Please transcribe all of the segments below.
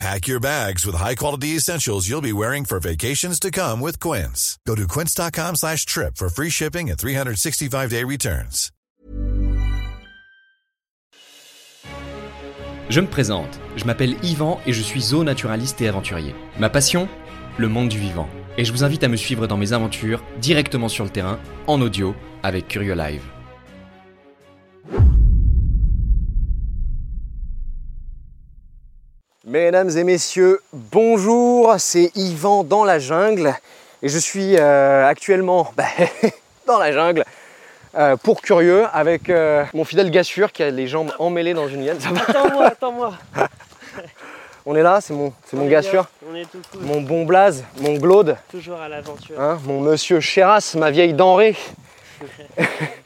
Pack your bags with high-quality essentials you'll be wearing for vacations to come with Quince. Go to quince.com slash trip for free shipping and 365-day returns. Je me présente, je m'appelle Yvan et je suis zoonaturaliste et aventurier. Ma passion Le monde du vivant. Et je vous invite à me suivre dans mes aventures directement sur le terrain, en audio, avec Curieux Live. Mesdames et messieurs, bonjour, c'est Yvan dans la jungle et je suis euh, actuellement bah, dans la jungle euh, pour curieux avec euh, mon fidèle Gassure qui a les jambes emmêlées dans une liane. Attends-moi, attends-moi. On est là, c'est mon, c'est mon Gassure, bien, On est tout cool. mon bon Blaze, mon Glaude, Toujours à l'aventure. hein, mon monsieur Chéras, ma vieille denrée.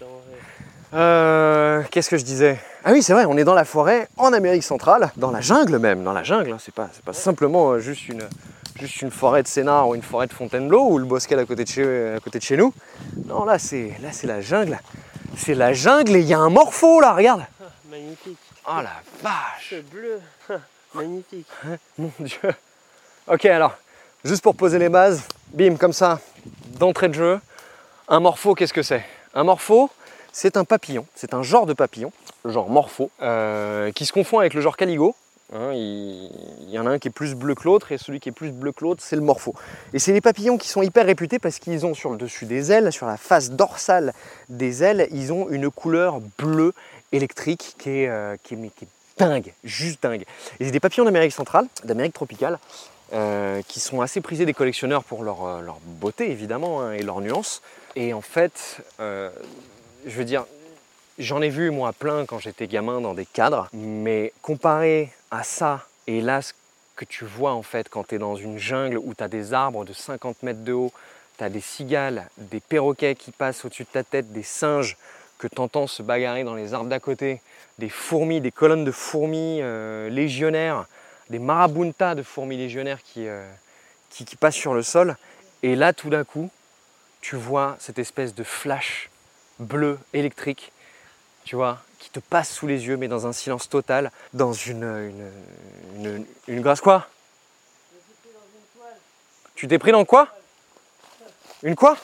Euh, Qu'est-ce que je disais? Ah oui, c'est vrai, on est dans la forêt, en Amérique centrale, dans la jungle même, dans la jungle. hein, c'est pas, simplement euh, juste une, juste une forêt de Sénart ou une forêt de Fontainebleau ou le Bosquet à côté de chez, à côté de chez nous. Non, là c'est, là c'est la jungle. C'est la jungle et il y a un morpho là, regarde. Magnifique. Oh la vache, Ce bleu. Magnifique. mon dieu. Ok, alors, juste pour poser les bases, bim, comme ça, d'entrée de jeu. Un morpho, qu'est-ce que c'est? Un morpho, c'est un papillon, c'est un genre de papillon, genre morpho, euh, qui se confond avec le genre caligo. Hein, il, y en a un qui est plus bleu que l'autre et celui qui est plus bleu que l'autre, c'est le morpho. Et c'est des papillons qui sont hyper réputés parce qu'ils ont sur le dessus des ailes, sur la face dorsale des ailes, ils ont une couleur bleue électrique qui est, euh, dingue, juste dingue. Et c'est des papillons d'Amérique centrale, d'Amérique tropicale, euh, qui sont assez prisés des collectionneurs pour leur, beauté évidemment hein, et leur nuance. Et en fait, je veux dire, j'en ai vu moi plein quand j'étais gamin dans des cadres, mais comparé à ça et là ce que tu vois en fait quand tu es dans une jungle où tu as des arbres de 50 mètres de haut, tu as des cigales, des perroquets qui passent au-dessus de ta tête, des singes que tu entends se bagarrer dans les arbres d'à côté, des fourmis, des colonnes de fourmis euh, légionnaires, des marabuntas de fourmis légionnaires euh, qui passent sur le sol. Et là, tout d'un coup, tu vois cette espèce de flash bleu électrique, tu vois, qui te passe sous les yeux, mais dans un silence total, dans une, une, une, une grâce quoi? Tu t'es pris dans quoi? Une quoi?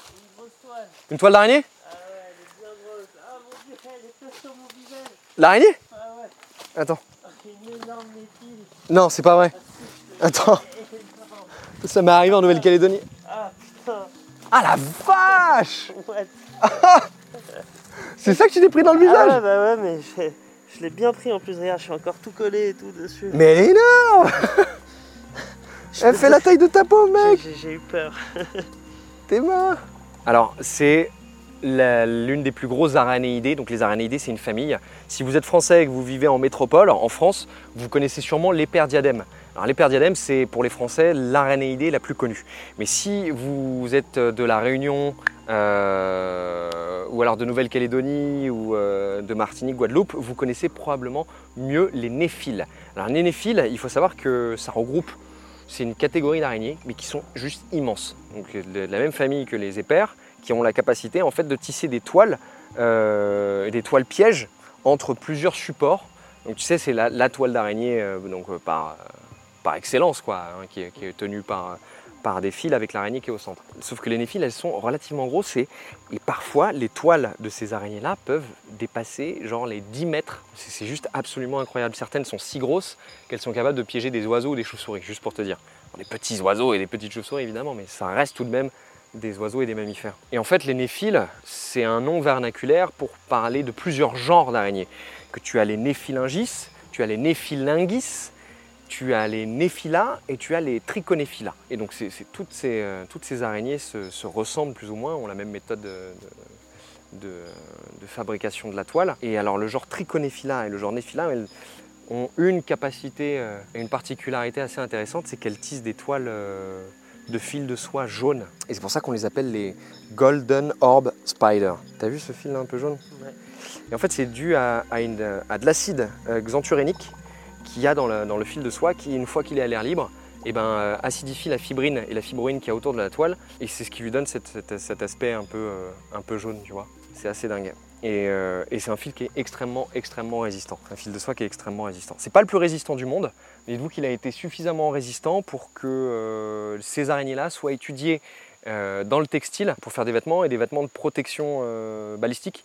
Une toile d'araignée? Ah ouais, elle est bien grosse. Ah mon dieu, elle est sur mon visage. L'araignée? Ah ouais. Attends. C'est une énorme métile. Non, c'est pas vrai. Attends. Ça m'est arrivé en Nouvelle-Calédonie. Ah putain. Ah la vache What C'est ça que tu t'es pris dans le Ah visage ouais, bah ouais, mais je, je l'ai bien pris en plus. Regarde, je suis encore tout collé et tout dessus. Mais elle est énorme Elle fait la taille de ta peau, mec j'ai- eu peur. T'es mort Alors, c'est l'une des plus grosses aranéidées. Donc, les aranéidées, c'est une famille. Si vous êtes français et que vous vivez en métropole, en France, vous connaissez sûrement l'éperdiadème. Alors, l'éperdiadème, c'est pour les Français l'aranéidée la plus connue. Mais si vous êtes de la Réunion, euh, ou alors de Nouvelle-Calédonie, ou euh, de Martinique, Guadeloupe, vous connaissez probablement mieux les néphiles. Alors, les néphiles, il faut savoir que ça regroupe c'est une catégorie d'araignées, mais qui sont juste immenses. Donc de la même famille que les épères, qui ont la capacité en fait de tisser des toiles, euh, des toiles pièges entre plusieurs supports. Donc tu sais, c'est la, toile d'araignée euh, donc euh, par, par excellence, quoi, hein, qui est tenue par, par des fils avec l'araignée qui est au centre. Sauf que les néphiles, elles sont relativement grosses et, parfois les toiles de ces araignées-là peuvent dépasser genre les 10 mètres. C'est juste absolument incroyable. Certaines sont si grosses qu'elles sont capables de piéger des oiseaux ou des chauves-souris, juste pour te dire. Des petits oiseaux et des petites chauves-souris évidemment, mais ça reste tout de même des oiseaux et des mammifères. Et en fait, les néphiles, c'est un nom vernaculaire pour parler de plusieurs genres d'araignées. Que tu as les néphilingis, tu as les néphilinguis, tu as les néphilas et tu as les triconéphilas. Et donc c'est c'est toutes, ces, euh, toutes ces araignées se, se ressemblent plus ou moins, ont la même méthode de, de- fabrication de la toile. Et alors le genre triconéphila et le genre néphila, elles ont une capacité euh, et une particularité assez intéressante, c'est qu'elles tissent des toiles euh, de fil de soie jaune. Et c'est pour ça qu'on les appelle les Golden Orb spider. T'as vu ce fil là un peu jaune? Ouais. Et en fait, c'est dû à, à une- à de l'acide euh, xanthurénique qu'il y a dans le, fil de soie qui, une fois qu'il est à l'air libre, eh ben, euh, acidifie la fibrine et la fibroïne qui est autour de la toile. Et c'est ce qui lui donne cet aspect un peu, euh, un peu jaune, tu vois. C'est assez dingue. Et, euh, et c'est un fil qui est extrêmement, extrêmement résistant. Un fil de soie qui est extrêmement résistant. C'est pas le plus résistant du monde, mais dites-vous qu'il a été suffisamment résistant pour que ces araignées-là soient étudiées dans le textile pour faire des vêtements et des vêtements de protection balistique,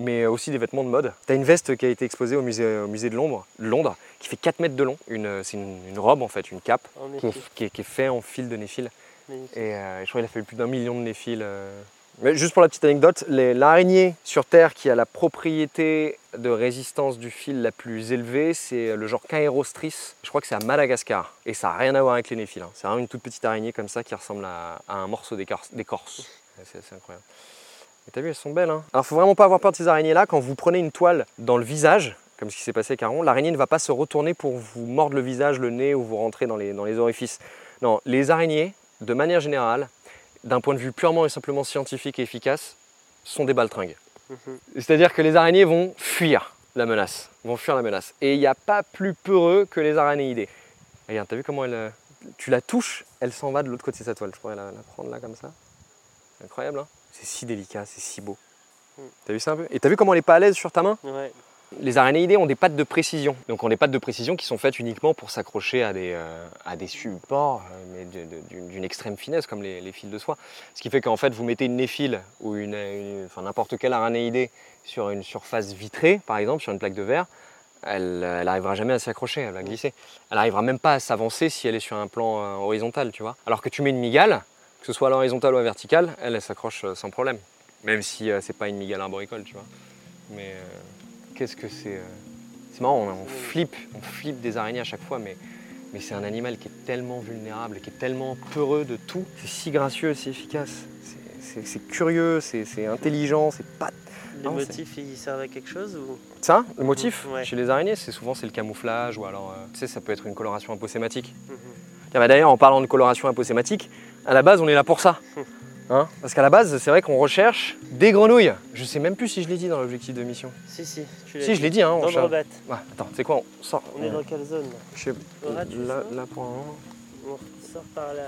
mais aussi des vêtements de mode. Tu as une veste qui a été exposée au musée, au musée de, Londres, Londres, qui fait 4 mètres de long. Une- C'est une, une robe en fait, une cape, En qui est, qui est- qui est fait en fil de néfil. Magnifique. Et euh, je crois qu'il a fallu plus d'un million de néphils. euh. Mais juste pour la petite anecdote, l'araignée sur Terre qui a la propriété de résistance du fil la plus élevée, c'est le genre Caerostris. Je crois que c'est à Madagascar. Et ça n'a rien à voir avec les néphils. hein. C'est vraiment une toute petite araignée comme ça qui ressemble à, à un morceau d'écorce. C'est incroyable. Et t'as vu, elles sont belles. Hein Alors, faut vraiment pas avoir peur de ces araignées-là. Quand vous prenez une toile dans le visage, comme ce qui s'est passé avec Aaron, l'araignée ne va pas se retourner pour vous mordre le visage, le nez ou vous rentrer dans les, dans les orifices. Non, les araignées, de manière générale, d'un point de vue purement et simplement scientifique et efficace, sont des baltringues. Mhm. C'est-à-dire que les araignées vont fuir la menace. Vont fuir la menace. Et il n'y a pas plus peureux que les araignées. Regarde, t'as vu comment elle. euh, Tu la touches, elle s'en va de l'autre côté de sa toile. Je pourrais la, la prendre là comme ça. C'est incroyable, hein C'est si délicat, c'est si beau. Mm. T'as vu ça un peu? Et t'as vu comment elle est pas à l'aise sur ta main? Ouais. les araignées ont des pattes de précision. Donc ont des pattes de précision qui sont faites uniquement pour s'accrocher à des, euh, à des supports, euh, mais d'une extrême finesse, comme les, les fils de soie. Ce qui fait qu'en fait, vous mettez une néphile ou une, une- enfin, n'importe quelle araignéidée sur une surface vitrée, par exemple, sur une plaque de verre, elle n'arrivera jamais à s'accrocher, elle va glisser. Elle n'arrivera même pas à s'avancer si elle est sur un plan euh, horizontal, tu vois. Alors que tu mets une migale, que ce soit à l'horizontale ou à la verticale, elle, elle s'accroche euh, sans problème. Même si euh, c'est pas une migale arboricole, tu vois. Mais euh, qu'est-ce que c'est euh, C'est marrant, on, on flippe, on flippe des araignées à chaque fois, mais, mais c'est un animal qui est tellement vulnérable, qui est tellement peureux de tout. C'est si gracieux, si efficace. C'est- curieux, c'est intelligent, c'est pas. Les Non, motifs, ils servent à quelque chose ou? Ça, le motif Ouais. chez les araignées, c'est souvent c'est le camouflage ou alors, tu sais, ça peut être une coloration aposématique. Mhm. Tiens, bah, D'ailleurs, en parlant de coloration aposématique, à la base, on est là pour ça. Hein Parce qu'à la base, c'est vrai qu'on recherche des grenouilles. Je sais même plus si je l'ai dit dans l'objectif de mission. Si, si, tu l'as Si, je l'ai dit, hein. on cherche-. Ouais, attends, c'est quoi On sort. On est dans quelle zone là Je sais- là, là, pour un moment. On sort par là.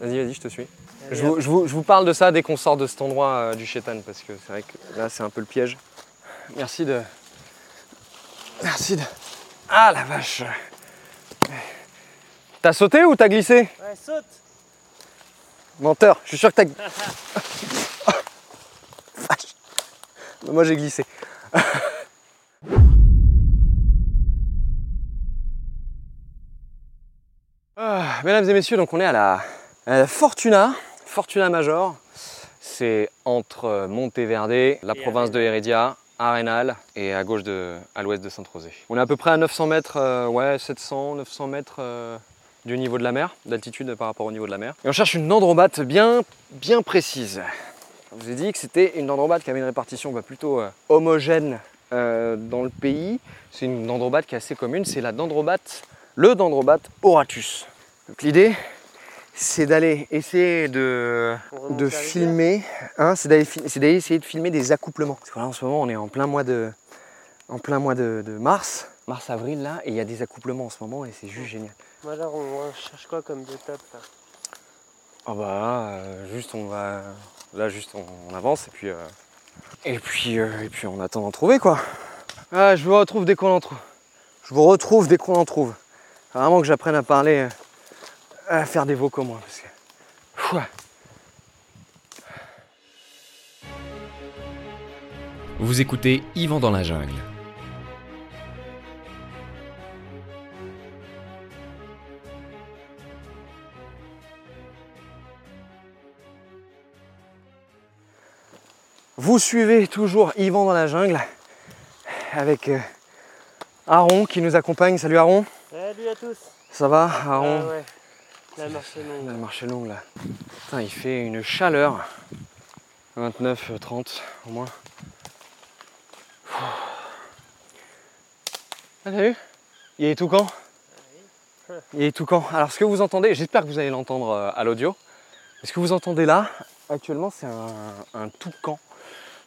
Vas-y, vas-y, je te suis. Allez, Je vous, je vous- je vous parle de ça dès qu'on sort de cet endroit euh, du chétan, parce que c'est vrai que là, c'est un peu le piège. Merci de. Merci de. Ah la vache T'as sauté ou t'as glissé? Ouais, saute Menteur, je suis sûr que t'as. Vache. Moi j'ai glissé. Ah, mesdames et messieurs, donc on est à la, à la Fortuna, Fortuna Major. C'est entre Monteverde, la province de Heredia, Arenal et à gauche de, à l'ouest de Saint-Rosé. On est à peu près à 900 mètres, euh, ouais, 700, 900 mètres euh, du niveau de la mer, d'altitude par rapport au niveau de la mer. Et on cherche une dendrobate bien, bien précise. Je vous ai dit que c'était une dendrobate qui avait une répartition bah, plutôt euh, homogène euh, dans le pays. C'est une dendrobate qui est assez commune, c'est la dendrobate, le dendrobate oratus. Donc l'idée, c'est d'aller essayer de, filmer, hein, c'est d'aller fi- c'est d'aller essayer de filmer des accouplements. Parce que là en ce moment on est en plein mois de, en plein mois de, de mars, mars-avril là, et il y a des accouplements en ce moment et c'est juste génial. Bon, alors, on, cherche quoi comme étape là? Ah bah là, euh, juste on va, là juste on, on avance et puis, euh, et puis, euh, et puis on attend d'en trouver quoi. Ah, je vous retrouve dès qu'on en trouve. Je vous retrouve dès qu'on en trouve. Faut Vraiment que j'apprenne à parler, euh, à faire des vocaux moi parce que. Fouah. Vous écoutez Yvan dans la jungle. Vous suivez toujours Yvan dans la jungle avec euh, Aaron qui nous accompagne. Salut Aaron, Salut à tous ça va Aaron Ah ouais, la marche est La longue. marche est longue là. Putain, il fait une chaleur. 29, 30 au moins. Ah, t'as vu? Il a les toucans. Il a les toucans. Alors, ce que vous entendez, j'espère que vous allez l'entendre euh, à l'audio. Ce que vous entendez là, actuellement, c'est un, un toucan.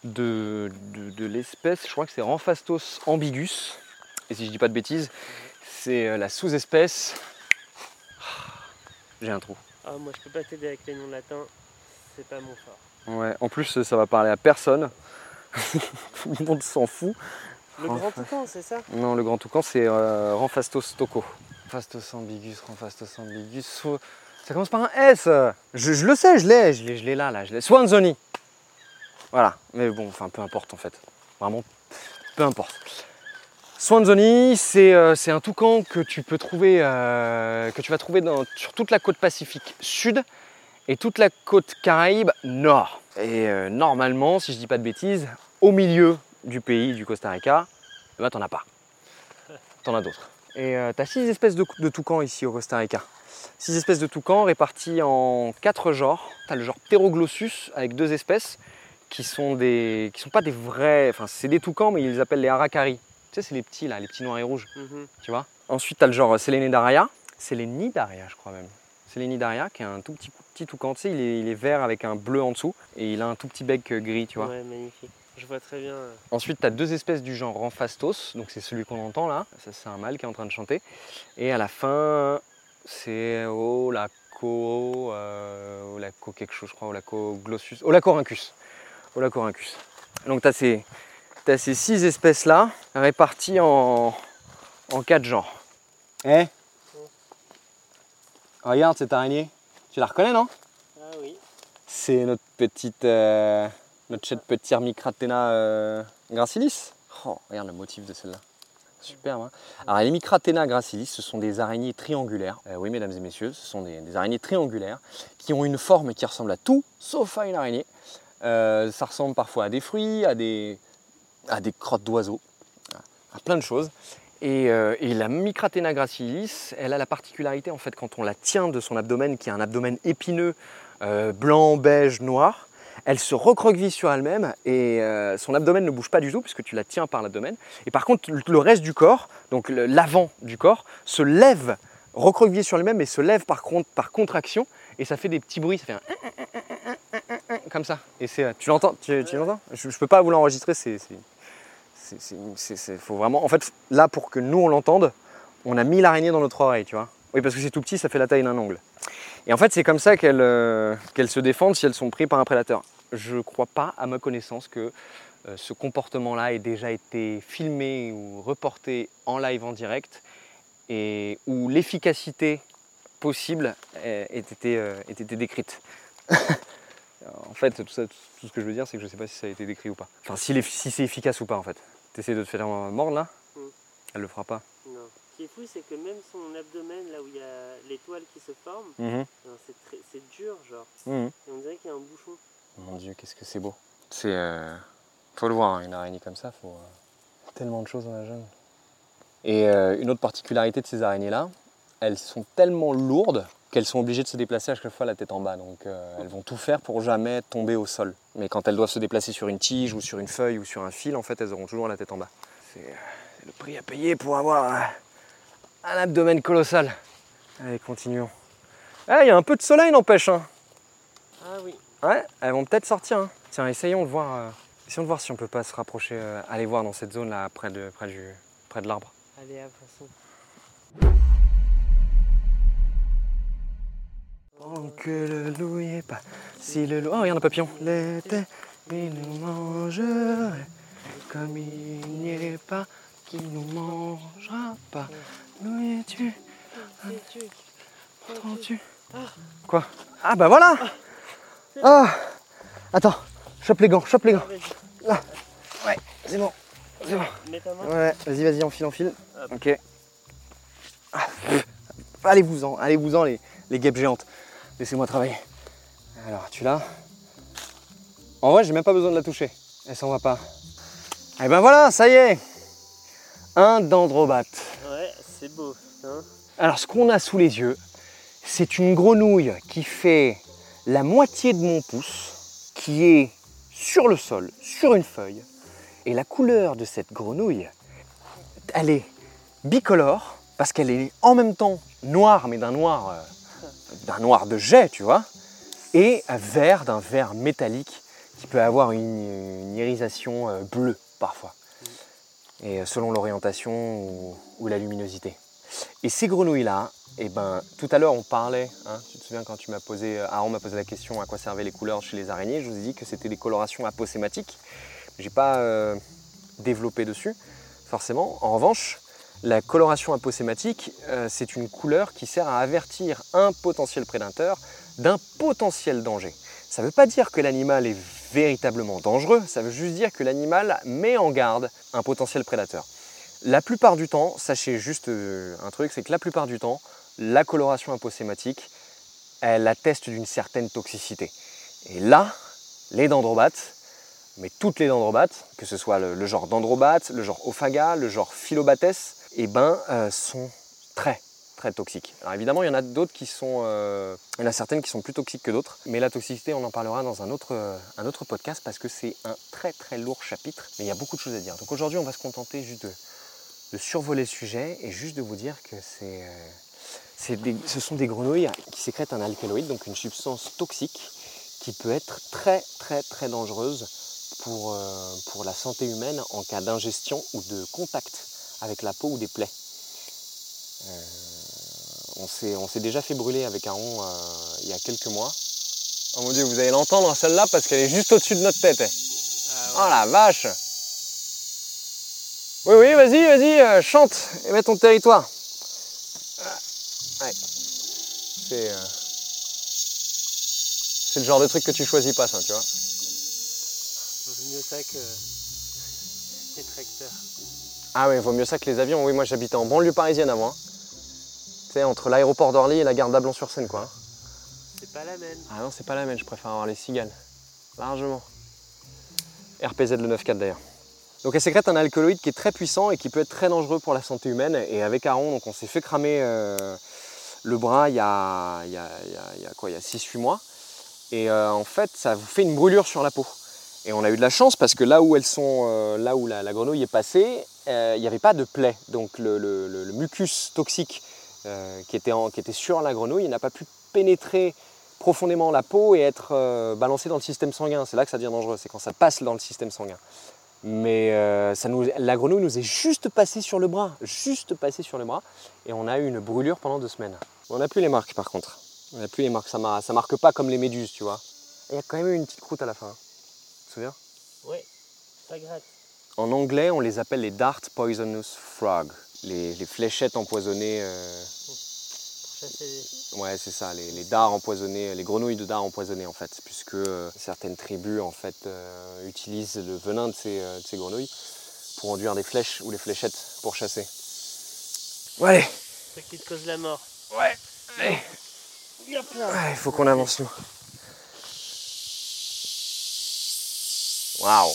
De, de- de l'espèce, je crois que c'est Ramphastos ambigus. Et si je dis pas de bêtises, c'est euh, la sous-espèce. J'ai un trou. Ah, moi je peux pas t'aider avec les noms latins, c'est pas mon fort. Ouais, en plus ça va parler à personne. Tout le monde s'en fout. Le grand toucan, c'est ça? Non, le grand toucan c'est euh, Ramphastos toco. Ramphastos ambigus, Ramphastos ambigus. Ça commence par un S. Je, je le sais, je l'ai, je l'ai, je l'ai là, là, je l'ai. Swanzoni. Voilà, mais bon, enfin peu importe en fait. Vraiment, peu importe. Swanzoni, c'est euh, un toucan que tu peux trouver, euh, que tu vas trouver sur toute la côte pacifique sud et toute la côte caraïbe nord. Et euh, normalement, si je dis pas de bêtises, au milieu du pays du Costa Rica, eh ben, t'en as pas. T'en as d'autres. Et tu as six espèces de, de toucans ici au Costa Rica. Six espèces de toucans réparties en quatre genres. Tu as le genre Pteroglossus avec deux espèces qui sont des qui sont pas des vrais, enfin c'est des toucans mais ils les appellent les aracari. Tu sais c'est les petits là, les petits noirs et rouges, Mhm. tu vois. Ensuite tu as le genre Selenidaria, Selenidaria je crois même. Selenidaria qui est un tout petit petit toucan, tu sais il est, il est vert avec un bleu en dessous et il a un tout petit bec euh, gris, tu vois. Ouais, magnifique. Je vois très bien. euh, Ensuite, tu as deux espèces du genre Ramphastos, donc c'est celui qu'on entend là, ça c'est un mâle qui est en train de chanter. Et à la fin, c'est Olaco, euh, Olaco quelque chose, je crois, Olaco glossus, Olacorhynchus. Olacorhynchus. Donc tu as ces, t'as ces six espèces là, réparties en, en quatre genres. Eh? Regarde cette araignée, tu la reconnais non? Ah oui. c'est notre petite, euh, notre chouette petit Micratena euh, gracilis. Oh, regarde le motif de celle-là. Superbe. Hein Alors les Micratena gracilis, ce sont des araignées triangulaires. Euh, oui, mesdames et messieurs, ce sont des, des araignées triangulaires qui ont une forme qui ressemble à tout, sauf à une araignée. Euh, ça ressemble parfois à des fruits, à des, à des crottes d'oiseaux, à plein de choses. Et, euh, la Micratena gracilis, elle a la particularité, en fait, quand on la tient de son abdomen, qui est un abdomen épineux, euh, blanc, beige, noir, elle se recroqueville sur elle-même et son abdomen ne bouge pas du tout puisque tu la tiens par l'abdomen. Et par contre, le- reste du corps, donc l'avant du corps, se lève, recroquevillé sur lui-même et se lève par, contre, par contraction et ça fait des petits bruits, ça fait un comme ça. Et c'est, tu l'entends Tu, l'entends? Je ne peux pas vous l'enregistrer, c'est, c'est, faut vraiment. En fait, là pour que nous on l'entende, on a mis l'araignée dans notre oreille, tu vois. Oui, parce que c'est tout petit, ça fait la taille d'un ongle. Et en fait, c'est comme ça qu'elles euh, se défendent si elles sont prises par un prédateur. Je ne crois pas, à ma connaissance, que euh, ce comportement-là ait déjà été filmé ou reporté en live en direct et où l'efficacité possible ait euh, ait été décrite. en fait, tout, ça, tout ce que je veux dire, c'est que je ne sais pas si ça a été décrit ou pas. Enfin, si, c'est efficace ou pas, en fait. Tu essaies de te faire mordre là Mm. Elle le fera pas. Non. Ce qui est fou, c'est que même son abdomen, là où il y a l'étoile qui se forme, Mhm. non, c'est dur, genre. Mhm. Et on dirait qu'il y a un bouchon. Mon dieu, qu'est-ce que c'est beau. C'est. euh, Faut le voir, hein, une araignée comme ça, faut. euh, Tellement de choses dans la jungle. Et euh, une autre particularité de ces araignées-là, elles sont tellement lourdes qu'elles sont obligées de se déplacer à chaque fois la tête en bas. Donc euh, elles vont tout faire pour jamais tomber au sol. Mais quand elles doivent se déplacer sur une tige ou sur une feuille ou sur un fil, en fait, elles auront toujours la tête en bas. C'est euh, le prix à payer pour avoir euh, un abdomen colossal. Allez, continuons. Ah, il y a un peu de soleil, n'empêche. hein. Ah oui. Ouais, elles vont peut-être sortir. hein. Tiens, essayons de voir. euh, essayons de voir si on peut pas se rapprocher, euh, aller voir dans cette zone là, près de, près du, près de l'arbre. Allez, à Tant que le loup est pas. Si le loup. Oh, regarde un papillon. L'été, il nous mangerait. Comme il n'y est pas, qui nous mangera pas. Nous y es-tu Entends-tu Quoi? Ah, bah voilà Ah Attends, chope les gants, chope les gants. Là. Ouais, c'est bon. C'est bon. Ouais, vas-y, vas-y, enfile, enfile. Ok. Ah. Allez-vous-en, allez-vous-en, les, les guêpes géantes. Laissez-moi travailler. Alors, tu l'as En vrai, j'ai même pas besoin de la toucher. Elle s'en va pas. Eh ben voilà, ça y est Un dendrobate. Ouais, c'est beau. Hein Alors, ce qu'on a sous les yeux, c'est une grenouille qui fait la moitié de mon pouce, qui est sur le sol, sur une feuille. Et la couleur de cette grenouille, elle est bicolore, parce qu'elle est en même temps noire, mais d'un noir, euh, d'un noir de jet, tu vois, et vert, d'un vert métallique, qui peut avoir une, irisation euh, bleue parfois, et euh, selon l'orientation ou, la luminosité. Et ces grenouilles-là, eh ben, tout à l'heure on parlait, hein, tu te souviens quand tu m'as posé, euh, Aaron m'a posé la question à quoi servaient les couleurs chez les araignées, je vous ai dit que c'était des colorations aposématiques. J'ai pas développé dessus, forcément. En revanche, la coloration aposématique, euh, c'est une couleur qui sert à avertir un potentiel prédateur d'un potentiel danger. Ça ne veut pas dire que l'animal est véritablement dangereux, ça veut juste dire que l'animal met en garde un potentiel prédateur. La plupart du temps, sachez juste euh, un truc, c'est que la plupart du temps, la coloration aposématique, elle atteste d'une certaine toxicité. Et là, les dendrobates, mais toutes les dendrobates, que ce soit le, genre dendrobate, le genre ophaga, le genre philobates, eh ben, euh, sont très très toxiques. Alors évidemment, il y en a d'autres qui sont, euh, il y en a certaines qui sont plus toxiques que d'autres, mais la toxicité, on en parlera dans un autre, euh, un autre podcast parce que c'est un très très lourd chapitre, mais il y a beaucoup de choses à dire. Donc aujourd'hui, on va se contenter juste de, survoler le sujet et juste de vous dire que ce sont des grenouilles qui sécrètent un alcaloïde, donc une substance toxique qui peut être très très dangereuse pour la santé humaine en cas d'ingestion ou de contact avec la peau ou des plaies. Euh, on s'est on s'est déjà fait brûler avec Aaron euh, il y a quelques mois. Oh mon dieu, vous allez l'entendre celle-là parce qu'elle est juste au-dessus de notre tête. eh. Oh la vache Oui, oui, vas-y, vas-y, euh, chante et mets ton territoire. Ah, ouais. C'est euh, c'est le genre de truc que tu choisis pas, ça, tu vois. Vaut mieux ça que les tracteurs. Ah oui, vaut mieux ça que les avions. Oui, moi j'habitais en banlieue parisienne avant. hein. Tu sais, entre l'aéroport d'Orly et la gare d'Ablon-sur-Seine, quoi. C'est pas la même. Ah non, c'est pas la même, je préfère avoir les cigales. Largement. RPZ le 9.4 d'ailleurs. Donc elle sécrète un alcaloïde qui est très puissant et qui peut être très dangereux pour la santé humaine. Et avec Aaron, donc on s'est fait cramer euh, le bras il y a, il y a- il y a- Il y a 6-8 mois. Et euh, en fait, ça vous fait une brûlure sur la peau. Et on a eu de la chance parce que là où elles sont, euh, là où la, grenouille est passée, euh, il n'y avait pas de plaie. Donc le, mucus toxique euh, qui, était sur la grenouille n'a pas pu pénétrer profondément la peau et être balancé dans le système sanguin. C'est là que ça devient dangereux, c'est quand ça passe dans le système sanguin. Mais la grenouille nous est juste passée sur le bras, juste passée sur le bras, et on a eu une brûlure pendant deux semaines. On n'a plus les marques par contre. On n'a plus les marques, ça, ça marque pas comme les méduses, tu vois. Il y a quand même eu une petite croûte à la fin. Tu te souviens? Oui, ça gratte. En anglais, on les appelle les dart poisonous frog, les, les fléchettes empoisonnées. euh. Ouais, c'est ça, les, les dards empoisonnés, les grenouilles de dards empoisonnées en fait, puisque euh, certaines tribus en fait euh, utilisent le venin de ces, de ces grenouilles pour enduire des flèches ou les fléchettes pour chasser. Allez, Ça qui te cause la mort. ouais, allez. Ouais, il faut qu'on avance nous. Waouh,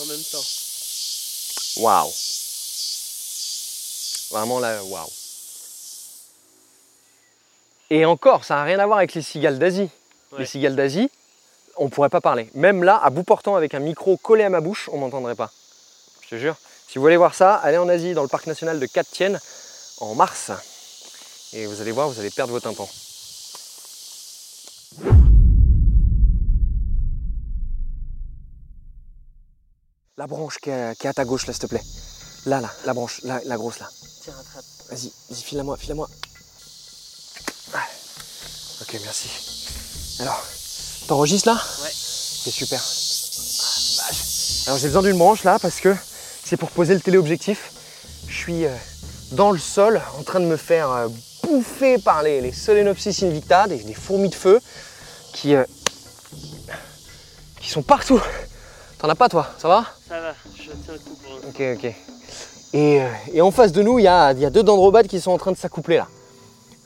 En même temps. waouh. Vraiment là, waouh. Et encore, ça n'a rien à voir avec les cigales d'Asie. Les cigales d'Asie, on ne pourrait pas parler. Même là, à bout portant avec un micro collé à ma bouche, on m'entendrait pas. Je te jure. Si vous voulez voir ça, allez en Asie, dans le parc national de Cat Tien, en mars. Et vous allez voir, vous allez perdre vos tympans. La branche qui est, à, qui est à ta gauche, là, s'il te plaît. Là, là, la branche, la, la grosse, là. Tiens, attrape. Vas-y, vas-y, file-la-moi, file-la-moi. Ok, merci. Alors, t'enregistres là Ouais. C'est super. Ah. Alors j'ai besoin d'une branche là parce que c'est pour poser le téléobjectif. Je suis euh, dans le sol en train de me faire euh, bouffer par les, les Solenopsis invicta, des, des fourmis de feu qui, euh, qui sont partout. T'en as pas toi, ça va? Ça va, je tiens le coup pour Ok, ok. Et, euh, et en face de nous, il y a, il y a deux dendrobates qui sont en train de s'accoupler là.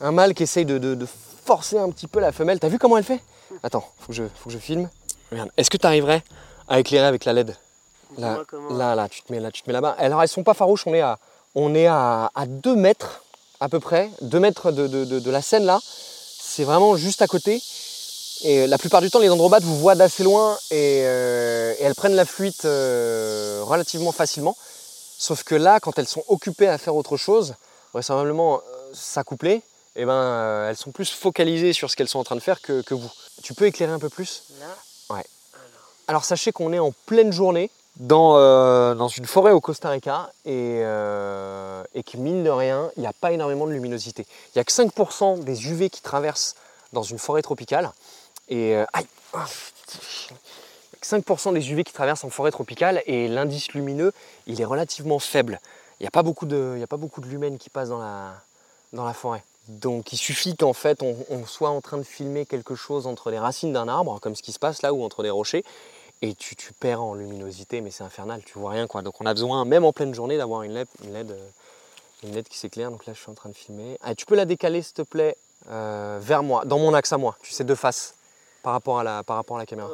Un mâle qui essaye de, de- de forcer un petit peu la femelle. T'as vu comment elle fait? Attends, faut que je, faut que je filme. Regarde, est-ce que tu arriverais à éclairer avec la LED? Là, là, là, tu te mets là, tu te mets là-bas. Alors elles sont pas farouches, on est à, on est à, à 2 mètres à peu près, 2 mètres de, de- de- de la scène là. C'est vraiment juste à côté. Et la plupart du temps, les dendrobates vous voient d'assez loin et, euh, et elles prennent la fuite euh, relativement facilement. Sauf que là, quand elles sont occupées à faire autre chose, vraisemblablement euh, s'accoupler, eh ben, euh, elles sont plus focalisées sur ce qu'elles sont en train de faire que, que vous. Tu peux éclairer un peu plus? Là, Alors sachez qu'on est en pleine journée dans, euh, dans une forêt au Costa Rica et, euh, et que mine de rien, il n'y a pas énormément de luminosité. Il n'y a que 5% des UV qui traversent dans une forêt tropicale. Et euh, aïe, ah, 5% des UV qui traversent en forêt tropicale et l'indice lumineux, il est relativement faible. Il n'y a pas beaucoup de, il de qui passent dans la, forêt. Donc il suffit qu'en fait on, soit en train de filmer quelque chose entre les racines d'un arbre, comme ce qui se passe là, ou entre des rochers, et tu, perds en luminosité, mais c'est infernal, tu vois rien quoi. Donc on a besoin, même en pleine journée, d'avoir une LED, euh, qui s'éclaire. Donc là je suis en train de filmer. Ah, tu peux la décaler s'il te plaît euh, vers moi, dans mon axe à moi, tu sais, de face, par rapport à la, par rapport à la caméra.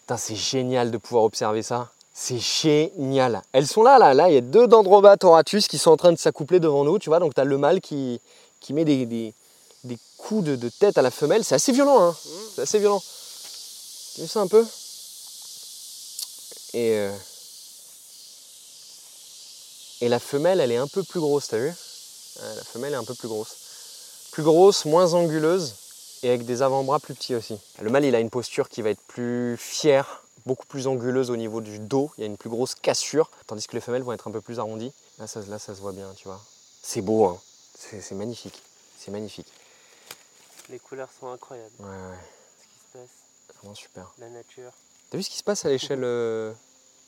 Putain, c'est génial de pouvoir observer ça. C'est génial. Elles sont là, là, là. Il y a deux Dendrobat toratus qui sont en train de s'accoupler devant nous, tu vois. Donc tu as le mâle qui, qui met des, des, des coups de, de tête à la femelle. C'est assez violent, hein. C'est assez violent. Tu vu ça un peu? Et, euh, et la femelle, elle est un peu plus grosse, t'as vu? La femelle est un peu plus grosse. Plus grosse, moins anguleuse et avec des avant-bras plus petits aussi. Le mâle, il a une posture qui va être plus fière, beaucoup plus anguleuse au niveau du dos. Il y a une plus grosse cassure, tandis que les femelles vont être un peu plus arrondies. Là, ça, là, ça se voit bien, tu vois. C'est beau, hein. C'est magnifique. C'est magnifique. Les couleurs sont incroyables. Ouais, ouais. Ce qui se passe, Vraiment super. la nature. T'as vu ce qui se passe à l'échelle, euh,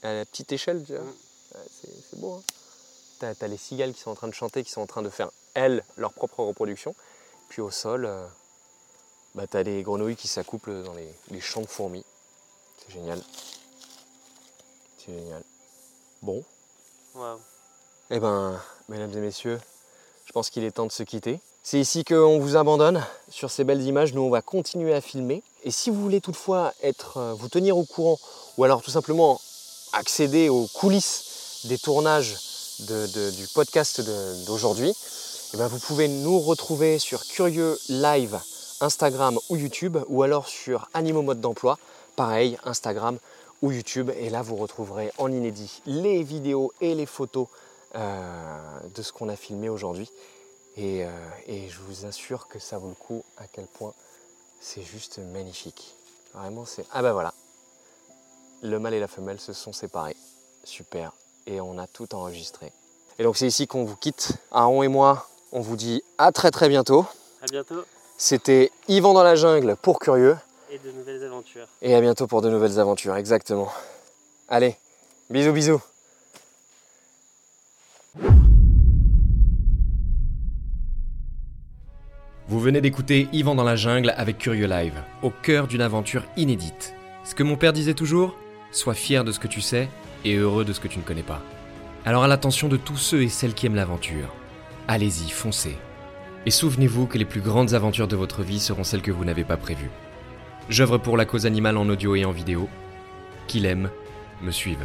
à la petite échelle, tu vois Mm. Ouais, c'est, beau. Hein t'as, t'as les cigales qui sont en train de chanter, qui sont en train de faire, elles, leur propre reproduction. Puis au sol, euh, bah, t'as les grenouilles qui s'accouplent dans les, les champs de fourmis. C'est génial. C'est génial. Bon, Waouh. eh ben, mesdames et messieurs, je pense qu'il est temps de se quitter. C'est ici qu'on vous abandonne sur ces belles images. Nous, on va continuer à filmer. Et si vous voulez toutefois être, euh, vous tenir au courant, ou alors tout simplement accéder aux coulisses des tournages de- de- du podcast d'aujourd'hui, eh ben, vous pouvez nous retrouver sur Curieux Live, Instagram ou YouTube, ou alors sur Animaux Mode d'Emploi, pareil, Instagram ou YouTube. Et là, vous retrouverez en inédit les vidéos et les photos euh, de ce qu'on a filmé aujourd'hui. Et, euh, et je vous assure que ça vaut le coup à quel point c'est juste magnifique. Vraiment, c'est. Ah bah voilà. Le mâle et la femelle se sont séparés. Super. Et on a tout enregistré. Et donc c'est ici qu'on vous quitte. Aaron et moi, on vous dit à très très bientôt. À bientôt C'était Yvan dans la jungle pour Curieux. et de nouvelles aventures. Et à bientôt pour de nouvelles aventures, exactement. Allez, bisous bisous. Vous venez d'écouter Yvan dans la jungle avec Curieux Live, au cœur d'une aventure inédite. Ce que mon père disait toujours, sois fier de ce que tu sais et heureux de ce que tu ne connais pas. Alors à l'attention de tous ceux et celles qui aiment l'aventure, allez-y, foncez. Et souvenez-vous que les plus grandes aventures de votre vie seront celles que vous n'avez pas prévues. J'œuvre pour la cause animale en audio et en vidéo. Qu'il aime, me suive.